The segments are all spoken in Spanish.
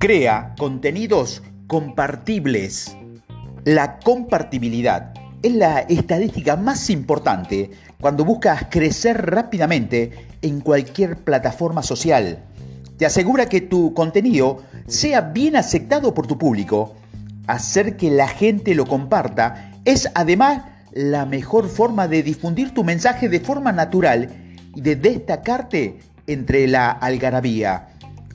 Crea contenidos compartibles. La compartibilidad es la estadística más importante cuando buscas crecer rápidamente en cualquier plataforma social. Te asegura que tu contenido sea bien aceptado por tu público. Hacer que la gente lo comparta es además la mejor forma de difundir tu mensaje de forma natural y de destacarte entre la algarabía.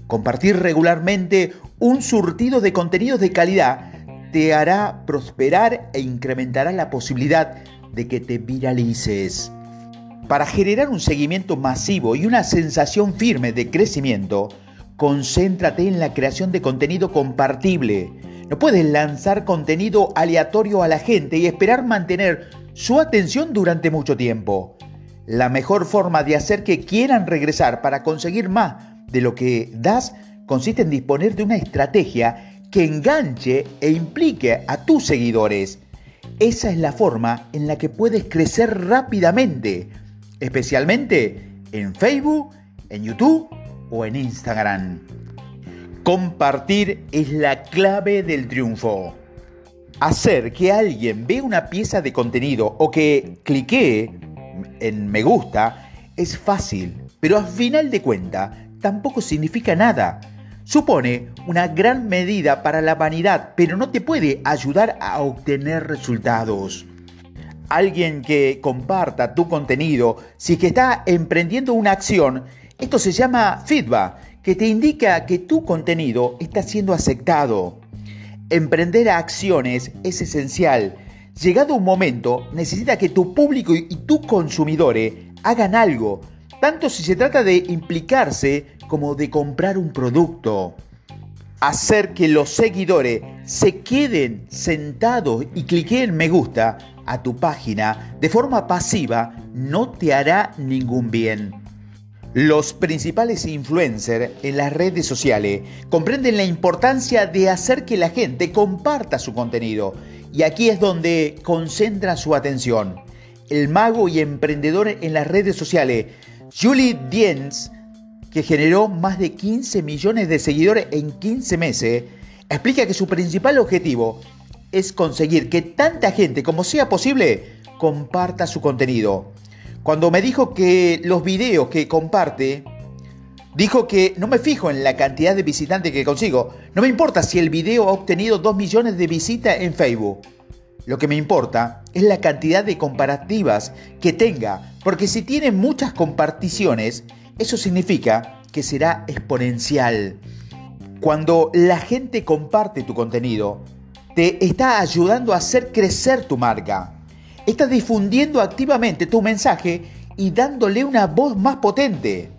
Compartir regularmente un surtido de contenidos de calidad te hará prosperar e incrementará la posibilidad de que te viralices. Para generar un seguimiento masivo y una sensación firme de crecimiento, concéntrate en la creación de contenido compartible. No puedes lanzar contenido aleatorio a la gente y esperar mantener su atención durante mucho tiempo. La mejor forma de hacer que quieran regresar para conseguir más de lo que das consiste en disponer de una estrategia que enganche e implique a tus seguidores. Esa es la forma en la que puedes crecer rápidamente, especialmente en Facebook, en YouTube o en Instagram. Compartir es la clave del triunfo. Hacer que alguien vea una pieza de contenido o que cliquee en me gusta es fácil, pero al final de cuentas tampoco significa nada. Supone una gran medida para la vanidad, pero no te puede ayudar a obtener resultados. Alguien que comparta tu contenido, si que está emprendiendo una acción, esto se llama feedback, que te indica que tu contenido está siendo aceptado. Emprender acciones es esencial. Llegado un momento, necesita que tu público y tus consumidores hagan algo, tanto si se trata de implicarse como de comprar un producto. Hacer que los seguidores se queden sentados y cliquen me gusta a tu página de forma pasiva no te hará ningún bien. Los principales influencers en las redes sociales comprenden la importancia de hacer que la gente comparta su contenido y aquí es donde concentra su atención. El mago y emprendedor en las redes sociales, Julie Diens, que generó más de 15 millones de seguidores en 15 meses, explica que su principal objetivo es conseguir que tanta gente como sea posible comparta su contenido. Cuando me dijo que los videos que comparte, dijo que no me fijo en la cantidad de visitantes que consigo. No me importa si el video ha obtenido 2 millones de visitas en Facebook. Lo que me importa es la cantidad de comparativas que tenga, porque si tiene muchas comparticiones, eso significa que será exponencial. Cuando la gente comparte tu contenido, te está ayudando a hacer crecer tu marca. Está difundiendo activamente tu mensaje y dándole una voz más potente.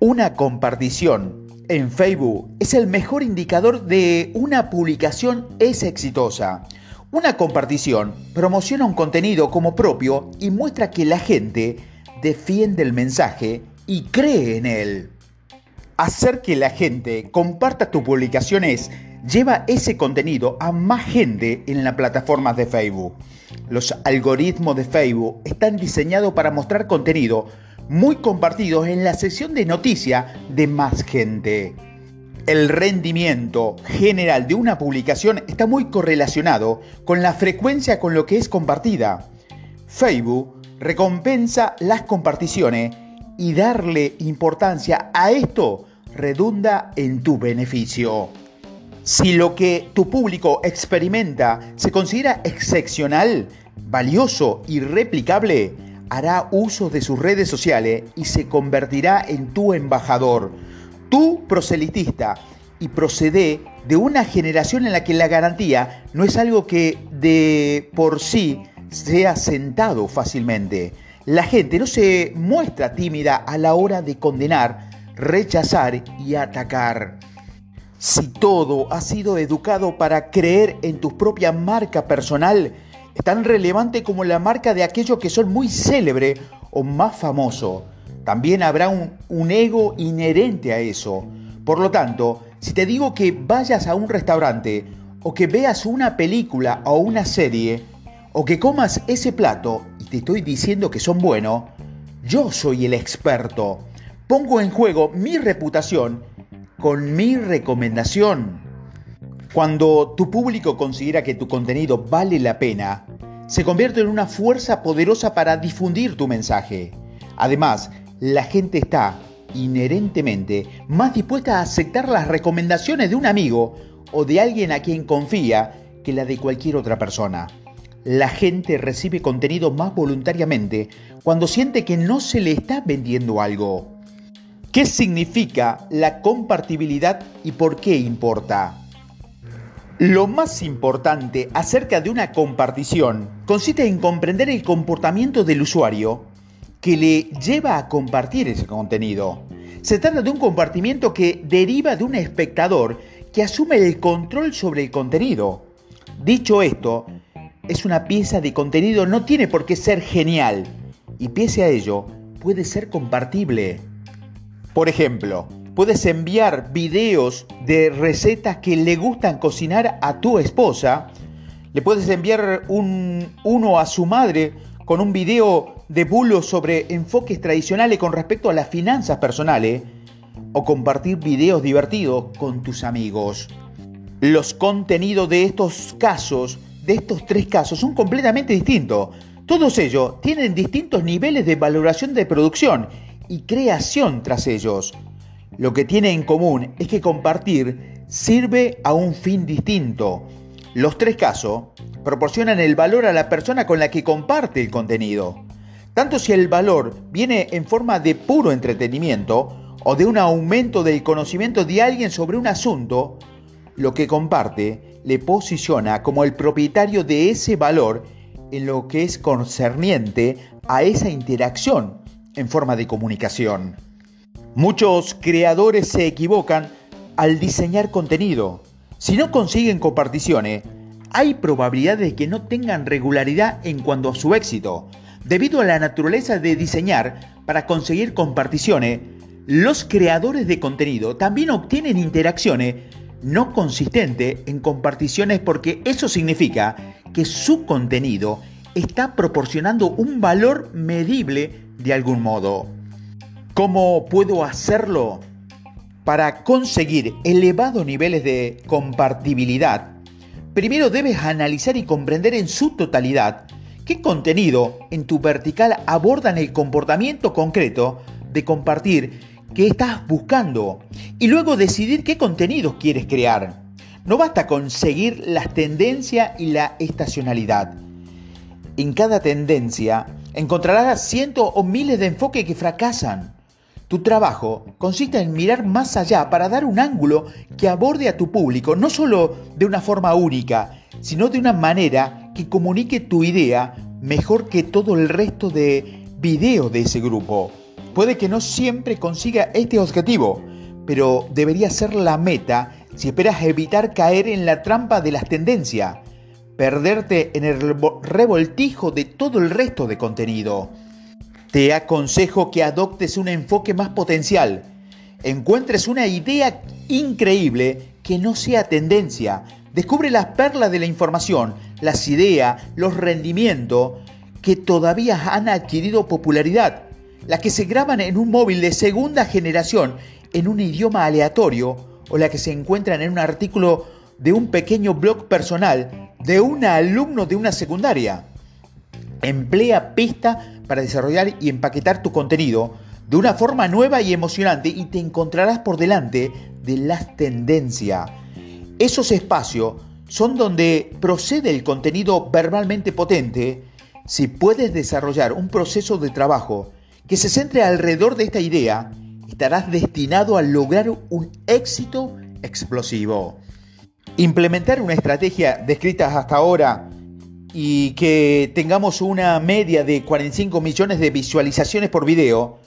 Una compartición en Facebook es el mejor indicador de una publicación es exitosa. Una compartición promociona un contenido como propio y muestra que la gente defiende el mensaje y cree en él. Hacer que la gente comparta tus publicaciones lleva ese contenido a más gente en las plataformas de Facebook. Los algoritmos de Facebook están diseñados para mostrar contenido muy compartido en la sección de noticias de más gente. El rendimiento general de una publicación está muy correlacionado con la frecuencia con lo que es compartida. Facebook recompensa las comparticiones y darle importancia a esto redunda en tu beneficio. Si lo que tu público experimenta se considera excepcional, valioso y replicable, hará uso de sus redes sociales y se convertirá en tu embajador, tu proselitista y procede de una generación en la que la garantía no es algo que de por sí sea sentado fácilmente. La gente no se muestra tímida a la hora de condenar, rechazar y atacar. Si todo ha sido educado para creer en tu propia marca personal, es tan relevante como la marca de aquellos que son muy célebre o más famoso. También habrá un, ego inherente a eso. Por lo tanto, si te digo que vayas a un restaurante o que veas una película o una serie o que comas ese plato te estoy diciendo que son buenos, yo soy el experto. Pongo en juego mi reputación con mi recomendación. Cuando tu público considera que tu contenido vale la pena, se convierte en una fuerza poderosa para difundir tu mensaje. Además, la gente está inherentemente más dispuesta a aceptar las recomendaciones de un amigo o de alguien a quien confía que la de cualquier otra persona. La gente recibe contenido más voluntariamente cuando siente que no se le está vendiendo algo. ¿Qué significa la compartibilidad y por qué importa? Lo más importante acerca de una compartición consiste en comprender el comportamiento del usuario que le lleva a compartir ese contenido. Se trata de un compartimiento que deriva de un espectador que asume el control sobre el contenido. Dicho esto, es una pieza de contenido, no tiene por qué ser genial y pese a ello puede ser compartible. Por ejemplo, puedes enviar videos de recetas que le gustan cocinar a tu esposa, le puedes enviar un, uno a su madre con un video de bulos sobre enfoques tradicionales con respecto a las finanzas personales o compartir videos divertidos con tus amigos. Los contenidos de estos casos, de estos tres casos, son completamente distintos. Todos ellos tienen distintos niveles de valoración de producción y creación tras ellos. Lo que tiene en común es que compartir sirve a un fin distinto. Los tres casos proporcionan el valor a la persona con la que comparte el contenido. Tanto si el valor viene en forma de puro entretenimiento o de un aumento del conocimiento de alguien sobre un asunto, lo que comparte le posiciona como el propietario de ese valor en lo que es concerniente a esa interacción en forma de comunicación. Muchos creadores se equivocan al diseñar contenido. Si no consiguen comparticiones, hay probabilidad de que no tengan regularidad en cuanto a su éxito. Debido a la naturaleza de diseñar para conseguir comparticiones, los creadores de contenido también obtienen interacciones no consistentes en comparticiones porque eso significa que su contenido está proporcionando un valor medible de algún modo. ¿Cómo puedo hacerlo? Para conseguir elevados niveles de compartibilidad, primero debes analizar y comprender en su totalidad qué contenido en tu vertical abordan el comportamiento concreto de compartir que estás buscando y luego decidir qué contenidos quieres crear. No basta con seguir las tendencias y la estacionalidad. En cada tendencia encontrarás cientos o miles de enfoques que fracasan. Tu trabajo consiste en mirar más allá para dar un ángulo que aborde a tu público, no solo de una forma única, sino de una manera que comunique tu idea mejor que todo el resto de videos de ese grupo. Puede que no siempre consiga este objetivo, pero debería ser la meta si esperas evitar caer en la trampa de las tendencias perderte en el revoltijo de todo el resto de contenido. Te aconsejo que adoptes un enfoque más potencial. Encuentres una idea increíble que no sea tendencia. Descubre las perlas de la información, las ideas, los rendimientos que todavía han adquirido popularidad, las que se graban en un móvil de segunda generación en un idioma aleatorio o las que se encuentran en un artículo de un pequeño blog personal de un alumno de una secundaria. Emplea pista para desarrollar y empaquetar tu contenido de una forma nueva y emocionante y te encontrarás por delante de las tendencias. Esos espacios son donde procede el contenido verbalmente potente. Si puedes desarrollar un proceso de trabajo que se centre alrededor de esta idea, estarás destinado a lograr un éxito explosivo. Implementar una estrategia descrita hasta ahora y que tengamos una media de 45 millones de visualizaciones por video,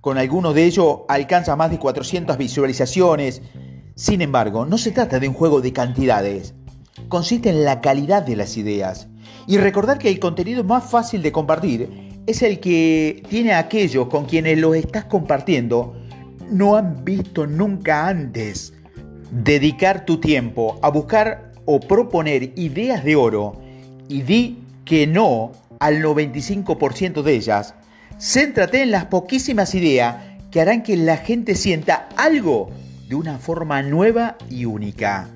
con algunos de ellos alcanza más de 400 visualizaciones. Sin embargo, no se trata de un juego de cantidades, consiste en la calidad de las ideas. Y recordar que el contenido más fácil de compartir es el que tiene aquellos con quienes lo estás compartiendo no han visto nunca antes. Dedicar tu tiempo a buscar o proponer ideas de oro y di que no al 95% de ellas. Céntrate en las poquísimas ideas que harán que la gente sienta algo de una forma nueva y única.